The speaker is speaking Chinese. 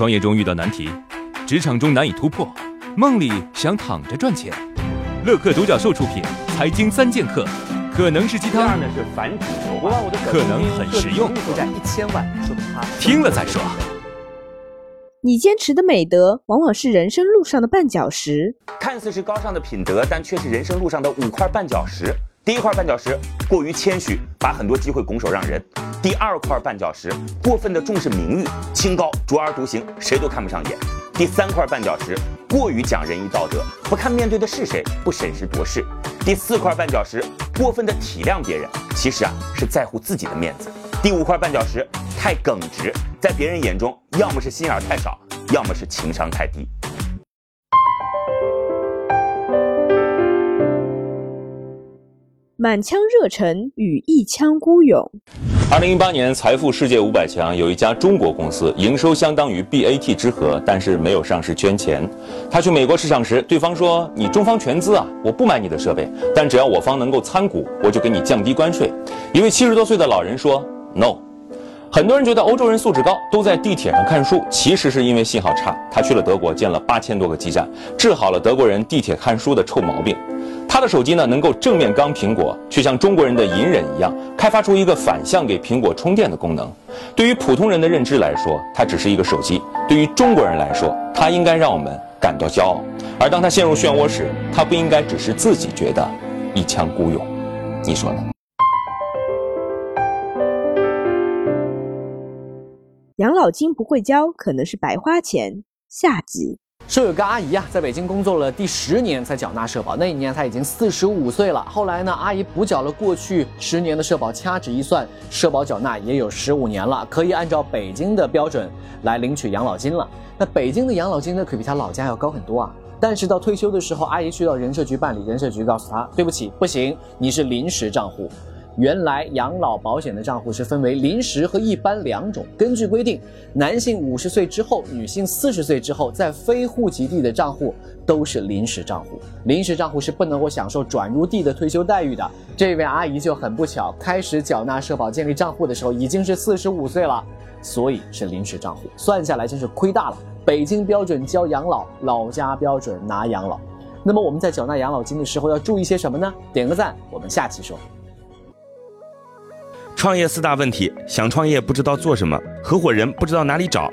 创业中遇到难题，职场中难以突破，梦里想躺着赚钱。乐客独角兽出品，财经三剑客，可能是鸡汤，呢是繁殖牛蛙，可能很实用，负债一千万，说明他听了再说。你坚持的美德，往往是人生路上的绊脚石。看似是高尚的品德，但却是人生路上的五块绊脚石。第一块绊脚石，过于谦虚，把很多机会拱手让人；第二块绊脚石，过分的重视名誉，清高，卓而独行，谁都看不上眼；第三块绊脚石，过于讲仁义道德，不看面对的是谁，不审时度势；第四块绊脚石，过分的体谅别人，其实啊是在乎自己的面子；第五块绊脚石，太耿直，在别人眼中，要么是心眼太少，要么是情商太低。满腔热忱与一腔孤勇。二零一八年财富世界五百强有一家中国公司，营收相当于 BAT 之和，但是没有上市捐钱。他去美国市场时，对方说：“你中方全资啊，我不买你的设备，但只要我方能够参股，我就给你降低关税。”一位七十多岁的老人说：“No。”很多人觉得欧洲人素质高，都在地铁上看书，其实是因为信号差。他去了德国，建了八千多个基站，治好了德国人地铁看书的臭毛病。他的手机呢，能够正面刚苹果，却像中国人的隐忍一样，开发出一个反向给苹果充电的功能。对于普通人的认知来说，它只是一个手机；对于中国人来说，它应该让我们感到骄傲。而当他陷入漩涡时，他不应该只是自己觉得一腔孤勇。你说呢？养老金不会交，可能是白花钱。下集。说有个阿姨啊，在北京工作了第十年才缴纳社保，那一年她已经四十五岁了。后来呢，阿姨补缴了过去十年的社保，掐指一算，社保缴纳也有十五年了，可以按照北京的标准来领取养老金了。那北京的养老金呢，可比她老家要高很多啊。但是到退休的时候，阿姨去到人社局办理，人社局告诉她，对不起，不行，你是临时账户。原来养老保险的账户是分为临时和一般两种。根据规定，男性五十岁之后，女性四十岁之后，在非户籍地的账户都是临时账户。临时账户是不能够享受转入地的退休待遇的。这位阿姨就很不巧，开始缴纳社保、建立账户的时候已经是四十五岁了，所以是临时账户。算下来真是亏大了。北京标准交养老，老家标准拿养老。那么我们在缴纳养老金的时候要注意些什么呢？点个赞，我们下期说。创业四大问题：想创业不知道做什么，合伙人不知道哪里找，